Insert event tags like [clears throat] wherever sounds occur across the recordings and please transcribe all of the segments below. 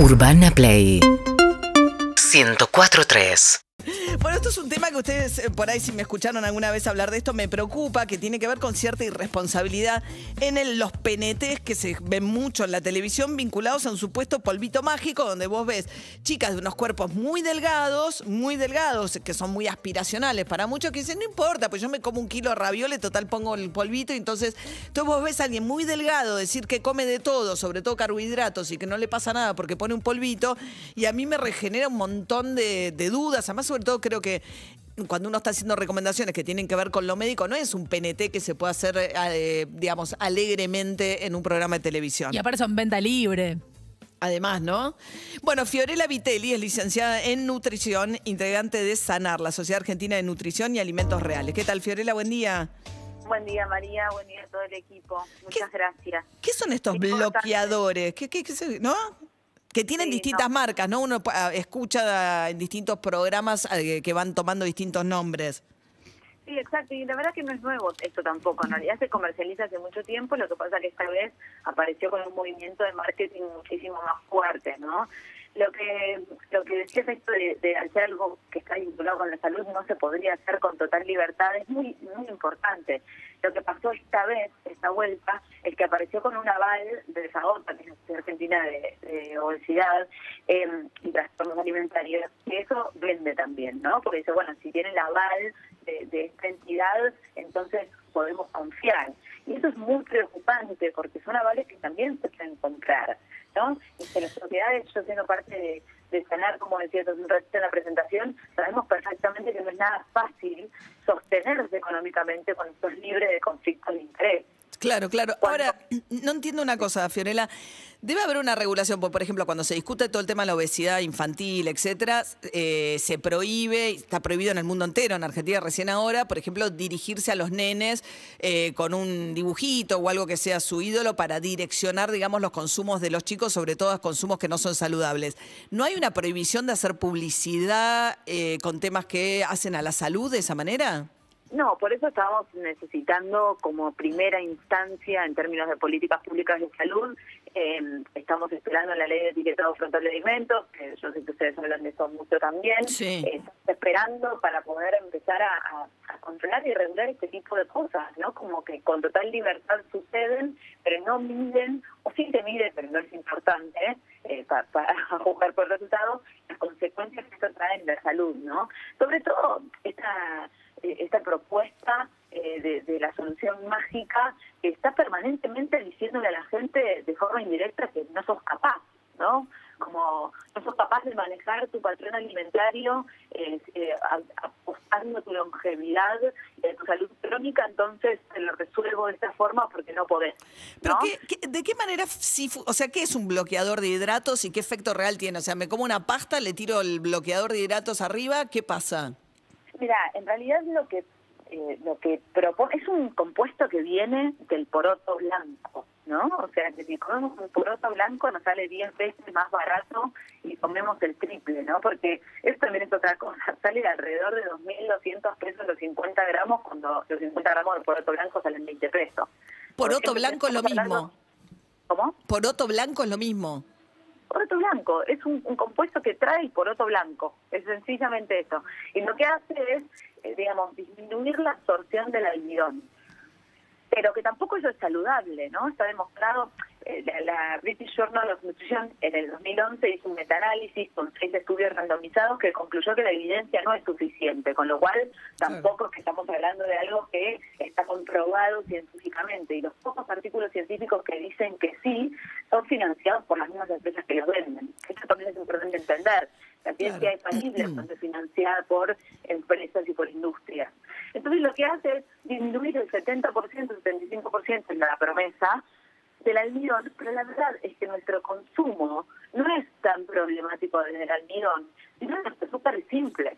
Urbana Play. 104.3 Bueno, esto es un tema que ustedes, eh, por ahí, si me escucharon alguna vez hablar de esto, me preocupa, que tiene que ver con cierta irresponsabilidad en los PNTs que se ven mucho en la televisión vinculados a un supuesto polvito mágico, donde vos ves chicas de unos cuerpos muy delgados, muy delgados, que son muy aspiracionales para muchos, que dicen, no importa, pues yo me como un kilo de raviole, total pongo el polvito, y entonces, entonces vos ves a alguien muy delgado decir que come de todo, sobre todo carbohidratos, y que no le pasa nada porque pone un polvito, y a mí me regenera un montón de, de dudas, además sobre todo creo que cuando uno está haciendo recomendaciones que tienen que ver con lo médico, no es un PNT que se puede hacer, eh, digamos, alegremente en un programa de televisión. Y aparte son venta libre. Además, ¿no? Bueno, Fiorella Vitelli es licenciada en nutrición, integrante de Sanar, la Sociedad Argentina de Nutrición y Alimentos Reales. ¿Qué tal, Fiorella? Buen día. Buen día, María. Buen día a todo el equipo. Muchas gracias. ¿Qué son estos bloqueadores? ¿Qué, qué, qué se- ¿No? Que tienen Sí, distintas no. marcas, ¿no? Uno ah, escucha en distintos programas eh, que van tomando distintos nombres. Sí, exacto. Y la verdad que no es nuevo esto tampoco. En realidad se comercializa hace mucho tiempo. Lo que pasa que esta vez apareció con un movimiento de marketing muchísimo más fuerte, ¿no? Lo que lo que decías esto de, de hacer algo que está vinculado con la salud no se podría hacer con total libertad es muy muy importante. Lo que pasó esta vez, esta vuelta, que apareció con un aval de SAOTA, que es la Argentina de, Obesidad eh, y Trastornos Alimentarios, y eso vende también, ¿no? Porque dice, bueno, si tiene el aval de, esta entidad, entonces podemos confiar. Y eso es muy preocupante porque son avales que también se pueden comprar, ¿no? Y que las sociedades, yo siendo parte de, de Sanar, como decía un ratito en la presentación, sabemos perfectamente que no es nada fácil sostenerse económicamente cuando sos libre de conflictos de interés. Claro, claro. Cuando- Ahora, no entiendo una cosa, Fiorella. Debe haber una regulación, por por ejemplo, cuando se discute todo el tema de la obesidad infantil, etcétera, eh, se prohíbe, está prohibido en el mundo entero, en Argentina recién ahora, por ejemplo, dirigirse a los nenes eh, con un dibujito o algo que sea su ídolo para direccionar, digamos, los consumos de los chicos, sobre todo los consumos que no son saludables. ¿No hay una prohibición de hacer publicidad eh, con temas que hacen a la salud de esa manera? No, por eso estamos necesitando como primera instancia en términos de políticas públicas de salud, eh, estamos esperando la ley de etiquetado frontal de alimentos, que yo sé que ustedes hablan de eso mucho también, Sí. Eh, estamos esperando para poder empezar a, a- a controlar y regular este tipo de cosas, ¿no? Como que con total libertad suceden, pero no miden, o sí se mide, pero no es importante, eh, pa- para [laughs] juzgar por resultados, las consecuencias que esto trae en la salud, ¿no? Todo esta eh, esta propuesta eh, de, de la solución mágica que está permanentemente diciéndole a la gente de forma indirecta que no sos capaz, ¿no? Como no sos capaz de manejar tu patrón alimentario eh, eh, apostando tu longevidad y a tu salud crónica, entonces te lo resuelvo de esta forma porque no podés. Pero qué- qué- ¿de qué manera, fu- o sea, qué es un bloqueador de hidratos y qué efecto real tiene? O sea, me como una pasta, le tiro el bloqueador de hidratos arriba, ¿qué pasa? Mira, en realidad lo que eh, lo que propone es un compuesto que viene del poroto blanco, ¿no? O sea, que si comemos un poroto blanco nos sale 10 veces más barato y comemos el triple, ¿no? Porque eso también es otra cosa, [laughs] sale alrededor de 2.200 pesos los 50 gramos cuando los 50 gramos de poroto blanco salen 20 pesos. Poroto blanco es lo hablando- mismo. ¿Cómo? Poroto blanco es lo mismo. Poroto blanco es un, un compuesto que trae el poroto blanco, es sencillamente eso. Y lo que hace es, eh, digamos, disminuir la absorción del almidón. Pero que tampoco eso es saludable, ¿no? Está demostrado, eh, la, la British Journal of Nutrition en el 2011 hizo un metaanálisis con seis estudios randomizados que concluyó que la evidencia no es suficiente, con lo cual tampoco es que estamos hablando de algo que está comprobado científicamente. Y los pocos artículos científicos que dicen que sí son financiados por las mismas empresas que los venden. Esto también es importante entender. La ciencia Claro. es falible [clears throat] cuando es financiada por empresas y por industrias. Entonces lo que hace es disminuir el 70%, el 75% en la promesa del almidón, pero la verdad es que nuestro consumo no es tan problemático desde el almidón, sino en los azúcares simples.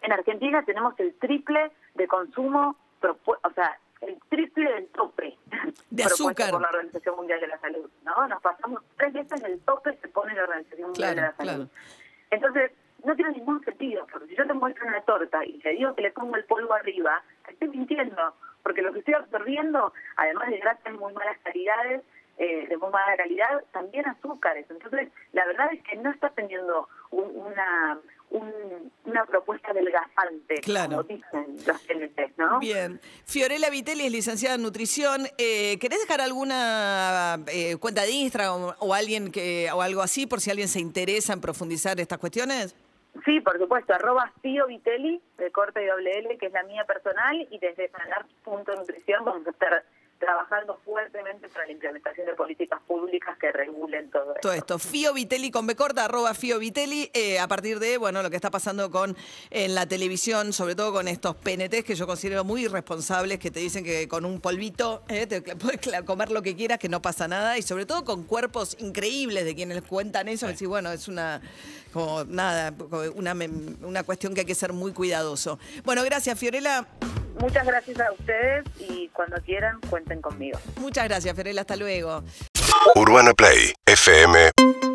En Argentina tenemos el triple de consumo, o sea, el triple del tope [laughs] De azúcar. por la Organización Mundial de la Salud, ¿no? Nos pasamos tres veces el tope que pone la Organización Mundial Claro, de la Salud. claro. Entonces, no tiene ningún sentido, porque si yo te muestro una torta y te digo que le pongo el polvo arriba, te estoy mintiendo, porque lo que estoy absorbiendo, además de grasas de muy malas calidades, eh, de muy mala calidad, también azúcares. Entonces, la verdad es que no está teniendo una una propuesta delgazante, claro. como dicen los PNT, ¿no? Bien. Fiorella Vitelli es licenciada en nutrición. Eh, ¿Querés dejar alguna eh, cuenta de Instagram o, alguien que o algo así por si alguien se interesa en profundizar estas cuestiones? Sí, por supuesto, arroba Fio Vitelli, de corte y doble L, que es la mía personal, y desde sanar.nutrición vamos a estar trabajando fuertemente para la implementación de políticas públicas que regulen todo esto. Todo esto. Fio Vitelli con B corta, arroba Fio Vitelli, eh, a partir de bueno lo que está pasando con en la televisión, sobre todo con estos PNTs que yo considero muy irresponsables, que te dicen que con un polvito eh, te [laughs] puedes comer lo que quieras, que no pasa nada, y sobre todo con cuerpos increíbles de quienes cuentan eso, sí. bueno, es una como nada, una, una cuestión que hay que ser muy cuidadoso. Bueno, gracias Fiorella. Muchas gracias a ustedes y cuando quieran cuenten conmigo. Muchas gracias, Ferela. Hasta luego. Urbana Play, FM.